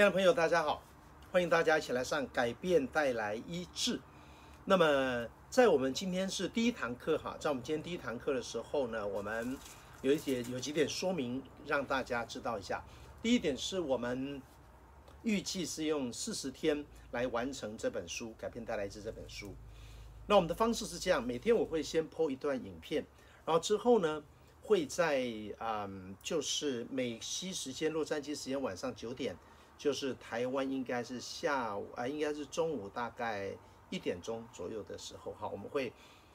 亲爱的朋友，大家好，欢迎大家一起来上改变带来医治。那么，在我们今天是第一堂课哈，在我们今天第一堂课的时候呢，我们有一点有几点说明，让大家知道一下。第一点是我们预计是用四十天来完成这本书《改变带来医治》这本书。那我们的方式是这样：每天我会先 po 一段影片，然后之后呢，会在嗯，就是美西时间、洛杉矶时间晚上九点。就是台湾应该是下午啊，应该是中午大概一点钟左右的时候哈，我们会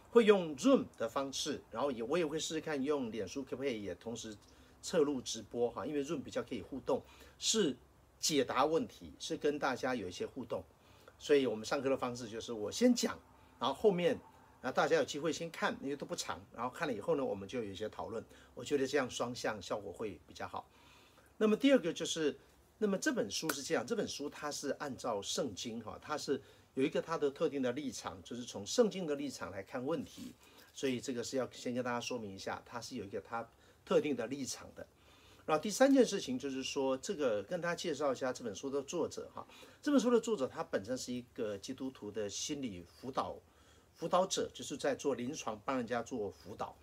会用 Zoom 的方式，然后也我也会试试看用脸书可不可以也同时侧录直播哈，因为 Zoom 比较可以互动，是解答问题，是跟大家有一些互动，所以我们上课的方式就是我先讲，然后后面啊大家有机会先看，因为都不长，然后看了以后呢，我们就有一些讨论，我觉得这样双向效果会比较好。那么第二个就是。那么这本书是这样，这本书它是按照圣经哈，它是有一个它的特定的立场，就是从圣经的立场来看问题，所以这个是要先跟大家说明一下，它是有一个它特定的立场的。然后第三件事情就是说，这个跟大家介绍一下这本书的作者哈，这本书的作者他本身是一个基督徒的心理辅导辅导者，就是在做临床帮人家做辅导，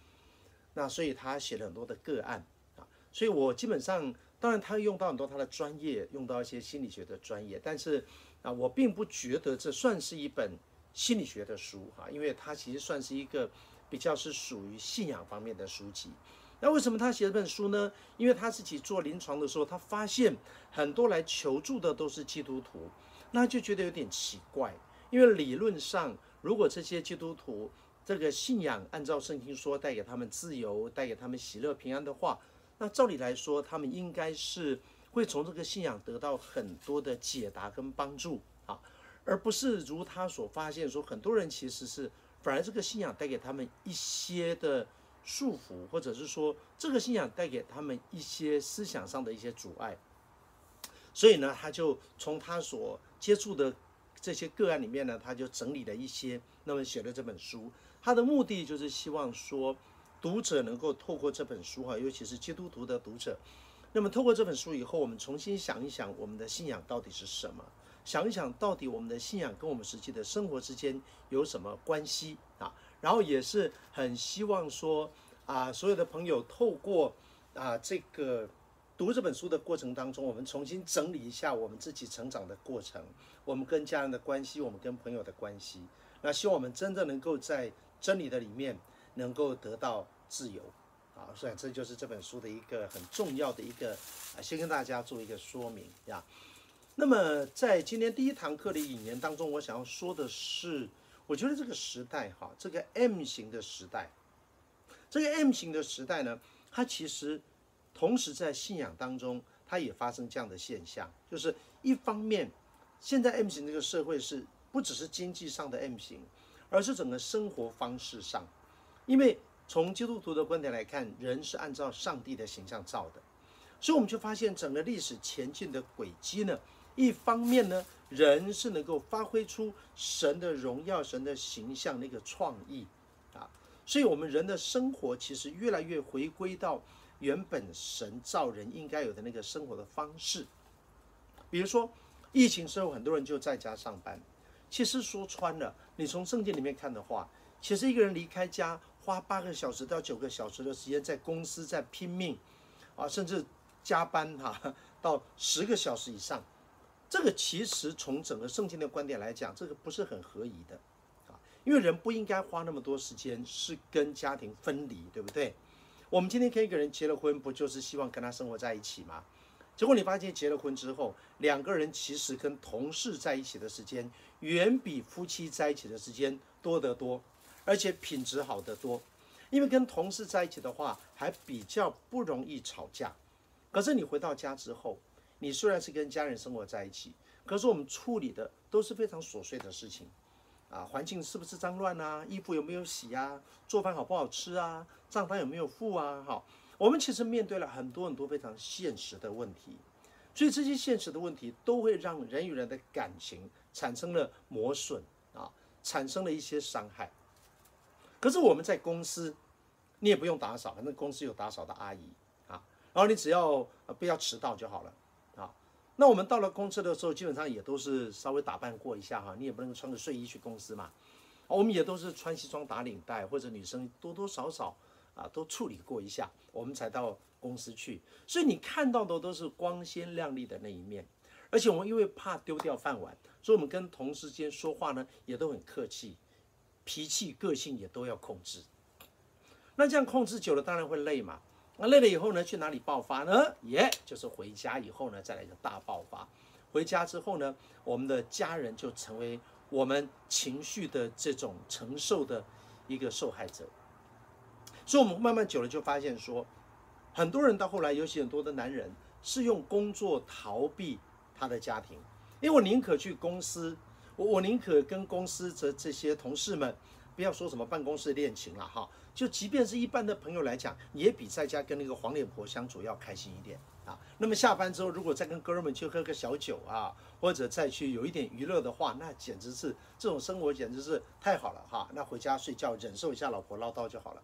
那所以他写了很多的个案啊，所以我基本上。当然，他用到很多他的专业，用到一些心理学的专业，但是啊，我并不觉得这算是一本心理学的书哈，因为它其实算是一个比较是属于信仰方面的书籍。那为什么他写这本书呢？因为他自己做临床的时候，他发现很多来求助的都是基督徒，那就觉得有点奇怪，因为理论上，如果这些基督徒这个信仰按照圣经说带给他们自由，带给他们喜乐平安的话。那照理来说，他们应该是会从这个信仰得到很多的解答跟帮助啊，而不是如他所发现说，很多人其实是反而这个信仰带给他们一些的束缚，或者是说这个信仰带给他们一些思想上的一些阻碍。所以呢，他就从他所接触的这些个案里面呢，他就整理了一些，那么写了这本书。他的目的就是希望说。读者能够透过这本书哈，尤其是基督徒的读者，那么透过这本书以后，我们重新想一想我们的信仰到底是什么？想一想到底我们的信仰跟我们实际的生活之间有什么关系啊？然后也是很希望说啊，所有的朋友透过啊这个读这本书的过程当中，我们重新整理一下我们自己成长的过程，我们跟家人的关系，我们跟朋友的关系。那希望我们真的能够在真理的里面。能够得到自由，啊，所以这就是这本书的一个很重要的一个啊，先跟大家做一个说明呀。那么在今天第一堂课的引言当中，我想要说的是，我觉得这个时代哈，这个 M 型的时代，这个 M 型的时代呢，它其实同时在信仰当中，它也发生这样的现象，就是一方面，现在 M 型这个社会是不只是经济上的 M 型，而是整个生活方式上。因为从基督徒的观点来看，人是按照上帝的形象造的，所以我们就发现整个历史前进的轨迹呢，一方面呢，人是能够发挥出神的荣耀、神的形象那个创意啊，所以我们人的生活其实越来越回归到原本神造人应该有的那个生活的方式。比如说，疫情之后，很多人就在家上班。其实说穿了，你从圣经里面看的话，其实一个人离开家，花八个小时到九个小时的时间在公司在拼命，啊，甚至加班哈、啊，到十个小时以上，这个其实从整个圣经的观点来讲，这个不是很合宜的，啊，因为人不应该花那么多时间是跟家庭分离，对不对？我们今天跟一个人结了婚，不就是希望跟他生活在一起吗？结果你发现结了婚之后，两个人其实跟同事在一起的时间，远比夫妻在一起的时间多得多。而且品质好得多，因为跟同事在一起的话，还比较不容易吵架。可是你回到家之后，你虽然是跟家人生活在一起，可是我们处理的都是非常琐碎的事情，啊，环境是不是脏乱啊？衣服有没有洗啊？做饭好不好吃啊？账单有没有付啊？好，我们其实面对了很多很多非常现实的问题，所以这些现实的问题都会让人与人的感情产生了磨损啊，产生了一些伤害。可是我们在公司，你也不用打扫，反正公司有打扫的阿姨啊，然后你只要不要迟到就好了啊。那我们到了公司的时候，基本上也都是稍微打扮过一下哈，你也不能穿个睡衣去公司嘛。我们也都是穿西装打领带，或者女生多多少少啊都处理过一下，我们才到公司去。所以你看到的都是光鲜亮丽的那一面。而且我们因为怕丢掉饭碗，所以我们跟同事间说话呢也都很客气，脾气个性也都要控制。那这样控制久了，当然会累嘛。那累了以后呢，去哪里爆发呢？耶、就是回家以后呢，再来一个大爆发。回家之后呢，我们的家人就成为我们情绪的这种承受的一个受害者。所以，我们慢慢久了就发现说，很多人到后来，尤其很多的男人是用工作逃避他的家庭，因为我宁可去公司，我我宁可跟公司的这些同事们。不要说什么办公室恋情了哈，就即便是一般的朋友来讲，也比在家跟那个黄脸婆相处要开心一点啊。那么下班之后，如果再跟哥们去喝个小酒啊，或者再去有一点娱乐的话，那简直是这种生活简直是太好了哈。那回家睡觉，忍受一下老婆唠叨就好了。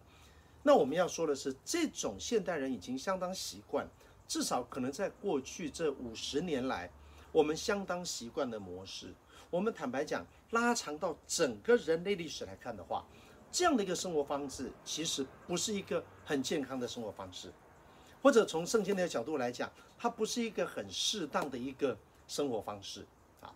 那我们要说的是，这种现代人已经相当习惯，至少可能在过去这五十年来，我们相当习惯的模式。我们坦白讲，拉长到整个人类历史来看的话，这样的一个生活方式其实不是一个很健康的生活方式，或者从圣经的角度来讲，它不是一个很适当的一个生活方式啊。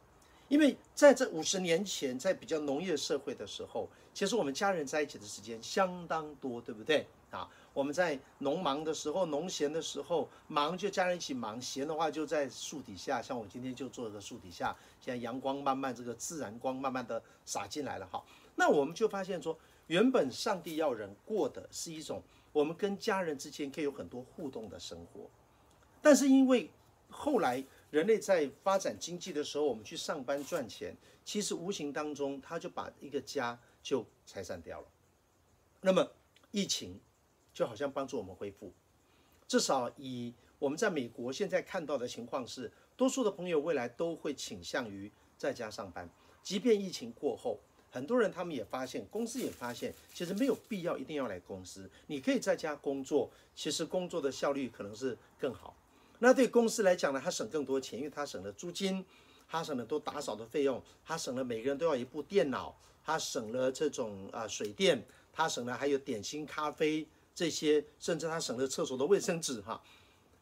因为在这五十年前，在比较农业社会的时候，其实我们家人在一起的时间相当多，对不对啊？我们在农忙的时候，农闲的时候，忙就家人一起忙；闲的话就在树底下。像我今天就坐在树底下，现在阳光慢慢这个自然光慢慢的洒进来了哈。那我们就发现说，原本上帝要人过的是一种我们跟家人之间可以有很多互动的生活，但是因为后来人类在发展经济的时候，我们去上班赚钱，其实无形当中他就把一个家就拆散掉了。那么疫情。就好像帮助我们恢复，至少以我们在美国现在看到的情况是，多数的朋友未来都会倾向于在家上班。即便疫情过后，很多人他们也发现，公司也发现，其实没有必要一定要来公司，你可以在家工作，其实工作的效率可能是更好。那对公司来讲呢，他省更多钱，因为他省了租金，他省了多打扫的费用，他省了每个人都要一部电脑，他省了这种啊水电，他省了还有点心咖啡。这些甚至他省了厕所的卫生纸哈，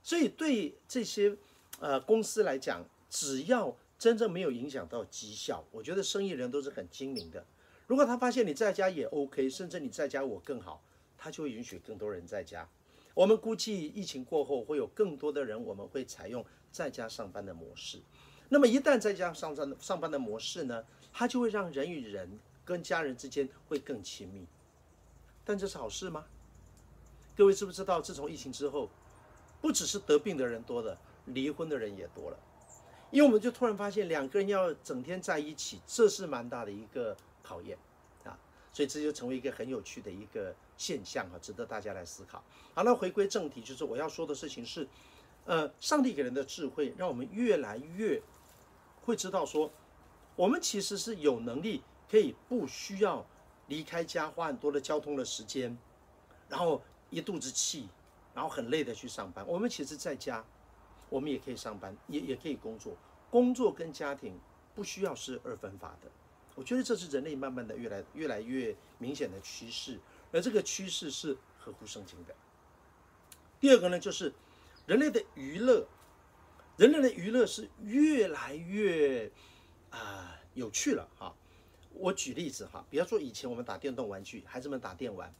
所以对这些呃公司来讲，只要真正没有影响到绩效，我觉得生意人都是很精明的。如果他发现你在家也 OK，甚至你在家我更好，他就会允许更多人在家。我们估计疫情过后会有更多的人，我们会采用在家上班的模式。那么一旦在家上班上班的模式呢，它就会让人与人跟家人之间会更亲密。但这是好事吗？各位知不知道，自从疫情之后，不只是得病的人多了，离婚的人也多了。因为我们就突然发现，两个人要整天在一起，这是蛮大的一个考验啊。所以这就成为一个很有趣的一个现象啊，值得大家来思考。好，那回归正题，就是我要说的事情是，呃，上帝给人的智慧，让我们越来越会知道说，我们其实是有能力可以不需要离开家，花很多的交通的时间，然后。一肚子气，然后很累的去上班。我们其实在家，我们也可以上班，也也可以工作。工作跟家庭不需要是二分法的。我觉得这是人类慢慢的越来越来越明显的趋势，而这个趋势是合乎圣经的。第二个呢，就是人类的娱乐，人类的娱乐是越来越啊、有趣了哈。我举例子哈，比方说以前我们打电动玩具，孩子们打电玩。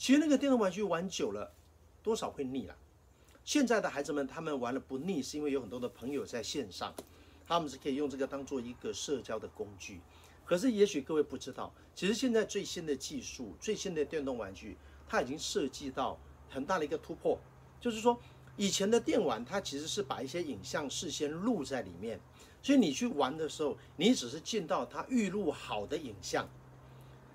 其实那个电动玩具玩久了，多少会腻了。现在的孩子们他们玩了不腻，是因为有很多的朋友在线上，他们是可以用这个当做一个社交的工具。可是也许各位不知道，其实现在最新的技术、最新的电动玩具，它已经设计到很大的一个突破，就是说以前的电玩它其实是把一些影像事先录在里面，所以你去玩的时候，你只是见到它预录好的影像。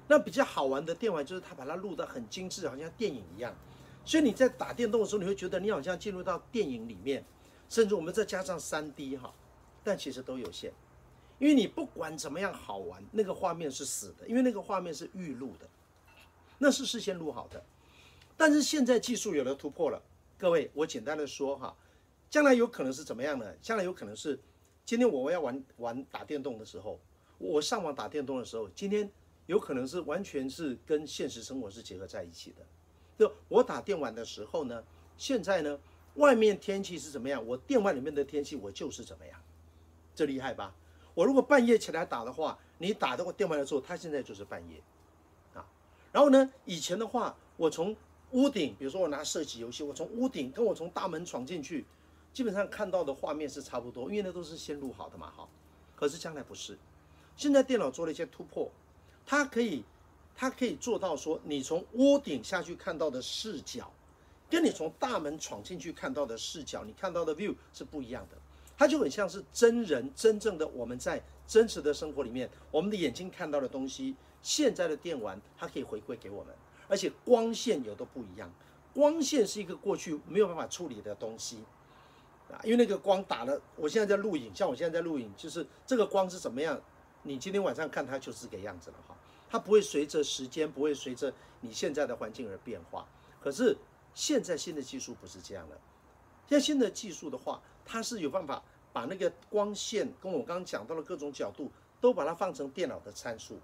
那比较好玩的电玩就是它把它录得很精致，好像电影一样。所以你在打电动的时候，你会觉得你好像进入到电影里面，甚至我们再加上 3D 哈，但其实都有限，因为你不管怎么样好玩，那个画面是死的，因为那个画面是预录的，那是事先录好的。但是现在技术有了突破了，各位，我简单的说哈，将来有可能是怎么样呢？将来有可能是，今天我要玩玩打电动的时候，我上网打电动的时候，今天有可能是完全是跟现实生活是结合在一起的。就我打电玩的时候呢，现在呢，外面天气是怎么样，我电玩里面的天气我就是怎么样，这厉害吧？我如果半夜起来打的话，你打的我电玩的时候，它现在就是半夜，啊，然后呢，以前的话，我从屋顶，比如说我拿射击游戏，我从屋顶跟我从大门闯进去，基本上看到的画面是差不多，因为那都是先录好的嘛，哈。可是将来不是，现在电脑做了一些突破，它可以。它可以做到说，你从屋顶下去看到的视角，跟你从大门闯进去看到的视角，你看到的 view 是不一样的。它就很像是真人真正的我们在真实的生活里面，我们的眼睛看到的东西，现在的电玩它可以回馈给我们，而且光线有的不一样。光线是一个过去没有办法处理的东西啊，因为那个光打了，我现在在录影，像我现在在录影，就是这个光是怎么样，你今天晚上看它就是这个样子了哈。它不会随着时间，不会随着你现在的环境而变化。可是现在新的技术不是这样了。现在新的技术的话，它是有办法把那个光线跟我刚刚讲到的各种角度都把它放成电脑的参数。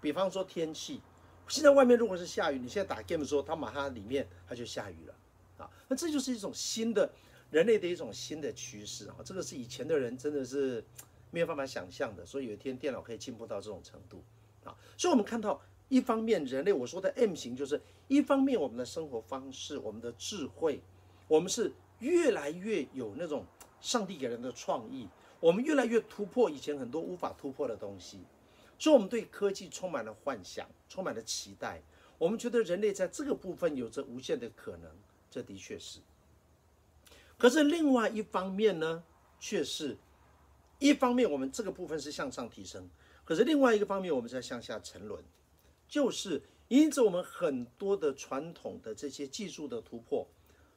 比方说天气，现在外面如果是下雨，你现在打 game 的时候，它马上里面它就下雨了啊。那这就是一种新的人类的一种新的趋势啊。这个是以前的人真的是没有办法想象的。所以有一天电脑可以进步到这种程度。啊，所以我们看到，一方面人类我说的 M 型，就是一方面我们的生活方式，我们的智慧，我们是越来越有那种上帝给人的创意，我们越来越突破以前很多无法突破的东西，所以我们对科技充满了幻想，充满了期待，我们觉得人类在这个部分有着无限的可能，这的确是。可是另外一方面呢，却是，一方面我们这个部分是向上提升。可是另外一个方面，我们在向下沉沦，就是因此我们很多的传统的这些技术的突破，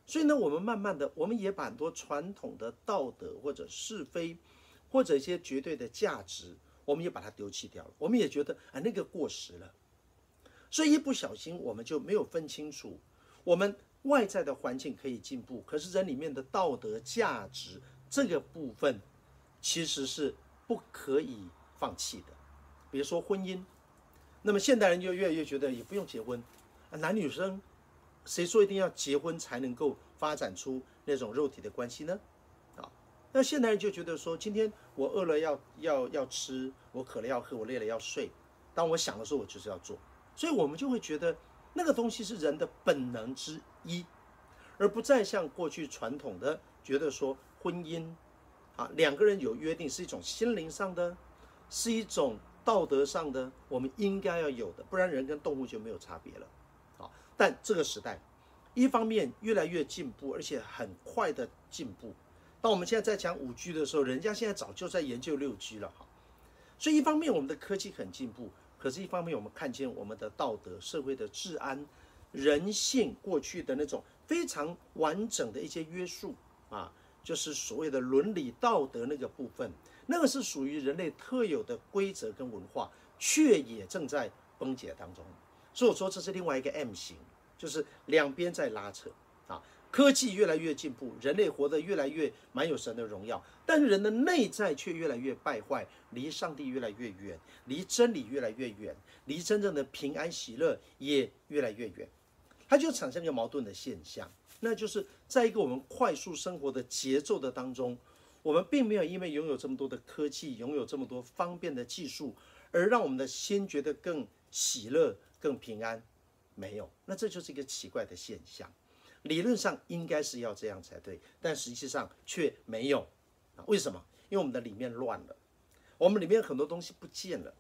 所以呢，我们慢慢的，我们也把很多传统的道德或者是非，或者一些绝对的价值，我们也把它丢弃掉了。我们也觉得啊，那个过时了，所以一不小心我们就没有分清楚，我们外在的环境可以进步，可是人里面的道德价值这个部分，其实是不可以放弃的。比如说婚姻，那么现代人就越来越觉得也不用结婚，啊男女生谁说一定要结婚才能够发展出那种肉体的关系呢？啊，那现代人就觉得说，今天我饿了要要要吃，我渴了要喝，我累了要睡，当我想的时候我就是要做，所以我们就会觉得那个东西是人的本能之一，而不再像过去传统的觉得说婚姻啊两个人有约定是一种心灵上的，是一种。道德上的我们应该要有的，不然人跟动物就没有差别了，啊！但这个时代，一方面越来越进步，而且很快的进步。当我们现在在讲五 G 的时候，人家现在早就在研究六 G 了，哈。所以一方面我们的科技很进步，可是一方面我们看见我们的道德、社会的治安、人性过去的那种非常完整的一些约束啊，就是所谓的伦理道德那个部分。那个是属于人类特有的规则跟文化，却也正在崩解当中。所以我说这是另外一个 M 型，就是两边在拉扯啊。科技越来越进步，人类活得越来越满有神的荣耀，但是人的内在却越来越败坏，离上帝越来越远，离真理越来越远，离真正的平安喜乐也越来越远。它就产生一个矛盾的现象，那就是在一个我们快速生活的节奏的当中。我们并没有因为拥有这么多的科技，拥有这么多方便的技术，而让我们的心觉得更喜乐、更平安。没有，那这就是一个奇怪的现象。理论上应该是要这样才对，但实际上却没有。为什么？因为我们的里面乱了，我们里面很多东西不见了，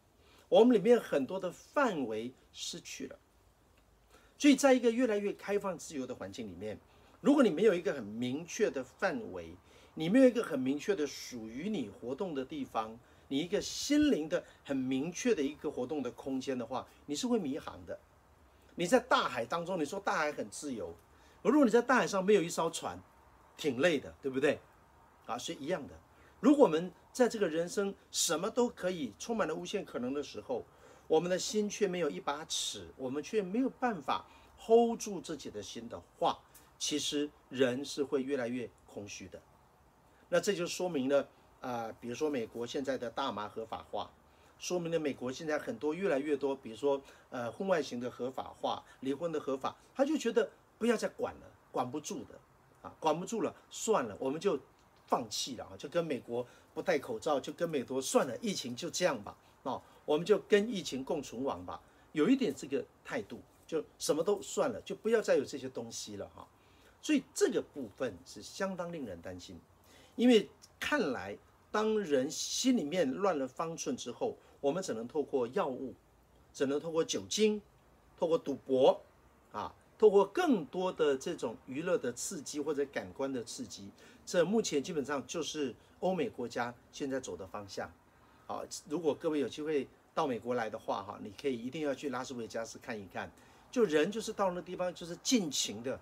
我们里面很多的范围失去了。所以，在一个越来越开放、自由的环境里面，如果你没有一个很明确的范围，你没有一个很明确的属于你活动的地方，你一个心灵的很明确的一个活动的空间的话，你是会迷航的。你在大海当中，你说大海很自由，而如果你在大海上没有一艘船，挺累的，对不对？啊，是一样的。如果我们在这个人生什么都可以，充满了无限可能的时候，我们的心却没有一把尺，我们却没有办法 hold 住自己的心的话，其实人是会越来越空虚的。那这就说明了啊、比如说美国现在的大麻合法化，说明了美国现在很多越来越多，比如说呃婚外情的合法化、离婚的合法，他就觉得不要再管了，管不住的啊，管不住了，算了，我们就放弃了啊，就跟美国不戴口罩，就跟美国算了，疫情就这样吧，啊，我们就跟疫情共存亡吧，有一点这个态度，就什么都算了，就不要再有这些东西了哈。所以这个部分是相当令人担心，因为看来当人心里面乱了方寸之后，我们只能透过药物，只能透过酒精，透过赌博，啊，透过更多的这种娱乐的刺激或者感官的刺激，这目前基本上就是欧美国家现在走的方向。好，如果各位有机会到美国来的话，哈，你可以一定要去拉斯维加斯看一看，就人就是到那地方就是尽情的。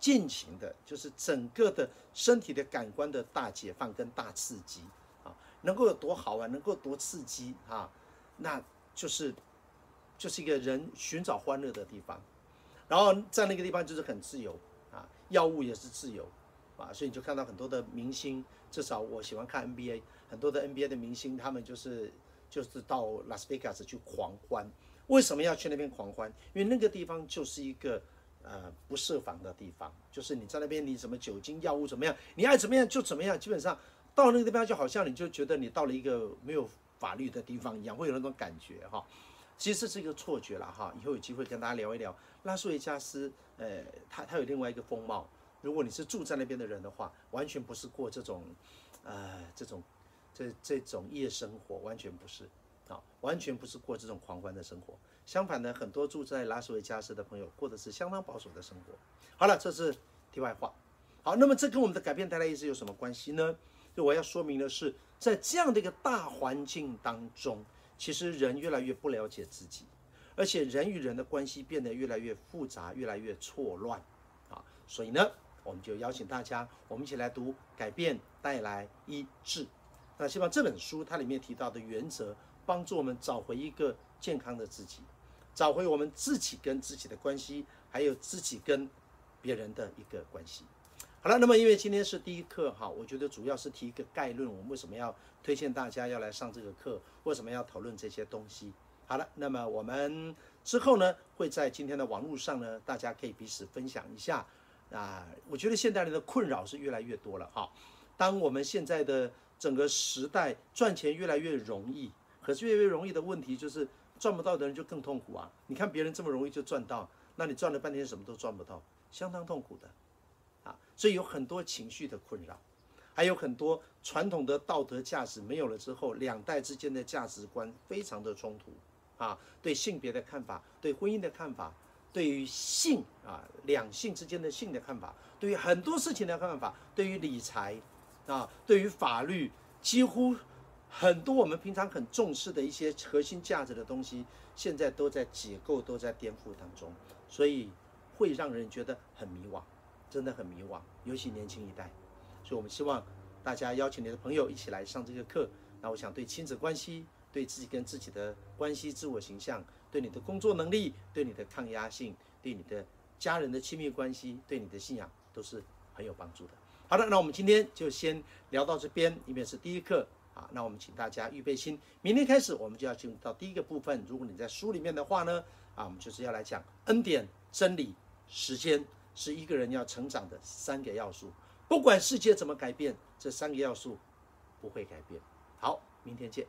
尽情的，就是整个的身体的感官的大解放跟大刺激啊，能够有多好玩，能够多刺激啊，那就是就是一个人寻找欢乐的地方。然后在那个地方就是很自由啊，药物也是自由啊，所以你就看到很多的明星，至少我喜欢看 NBA，很多的 NBA 的明星，他们就是就是到拉斯维加斯去狂欢。为什么要去那边狂欢？因为那个地方就是一个。呃，不设防的地方，就是你在那边，你什么酒精、药物怎么样，你爱怎么样就怎么样。基本上到那个地方，就好像你就觉得你到了一个没有法律的地方一样，会有那种感觉哈。其实是一个错觉了哈。以后有机会跟大家聊一聊拉斯维加斯，呃，它它有另外一个风貌。如果你是住在那边的人的话，完全不是过这种，呃，这种这这种夜生活，完全不是啊，完全不是过这种狂欢的生活。相反呢，很多住在拉斯维加斯的朋友过的是相当保守的生活。好了，这是题外话。好，那么这跟我们的改变带来意识有什么关系呢？就我要说明的是，在这样的一个大环境当中，其实人越来越不了解自己，而且人与人的关系变得越来越复杂，越来越错乱啊。所以呢，我们就邀请大家，我们一起来读《改变带来医治》。那希望这本书它里面提到的原则，帮助我们找回一个健康的自己。找回我们自己跟自己的关系，还有自己跟别人的一个关系。好了，那么因为今天是第一课哈，我觉得主要是提一个概论，我们为什么要推荐大家要来上这个课？为什么要讨论这些东西？好了，那么我们之后呢，会在今天的网络上呢，大家可以彼此分享一下啊。我觉得现代人的困扰是越来越多了哈。当我们现在的整个时代赚钱越来越容易，可是越来越容易的问题就是。赚不到的人就更痛苦啊！你看别人这么容易就赚到，那你赚了半天什么都赚不到，相当痛苦的，啊！所以有很多情绪的困扰，还有很多传统的道德价值没有了之后，两代之间的价值观非常的冲突啊！对性别的看法，对婚姻的看法，对于性啊两性之间的性的看法，对于很多事情的看法，对于理财啊，对于法律，几乎。很多我们平常很重视的一些核心价值的东西，现在都在解构，都在颠覆当中，所以会让人觉得很迷惘，真的很迷惘，尤其年轻一代。所以我们希望大家邀请你的朋友一起来上这个课。那我想对亲子关系、对自己跟自己的关系、自我形象、对你的工作能力、对你的抗压性、对你的家人的亲密关系、对你的信仰，都是很有帮助的。好的，那我们今天就先聊到这边，因为是第一课。啊，那我们请大家预备心，明天开始我们就要进入到第一个部分。如果你在书里面的话呢，啊，我们就是要来讲恩典、真理、时间是一个人要成长的三个要素。不管世界怎么改变，这三个要素不会改变。好，明天见。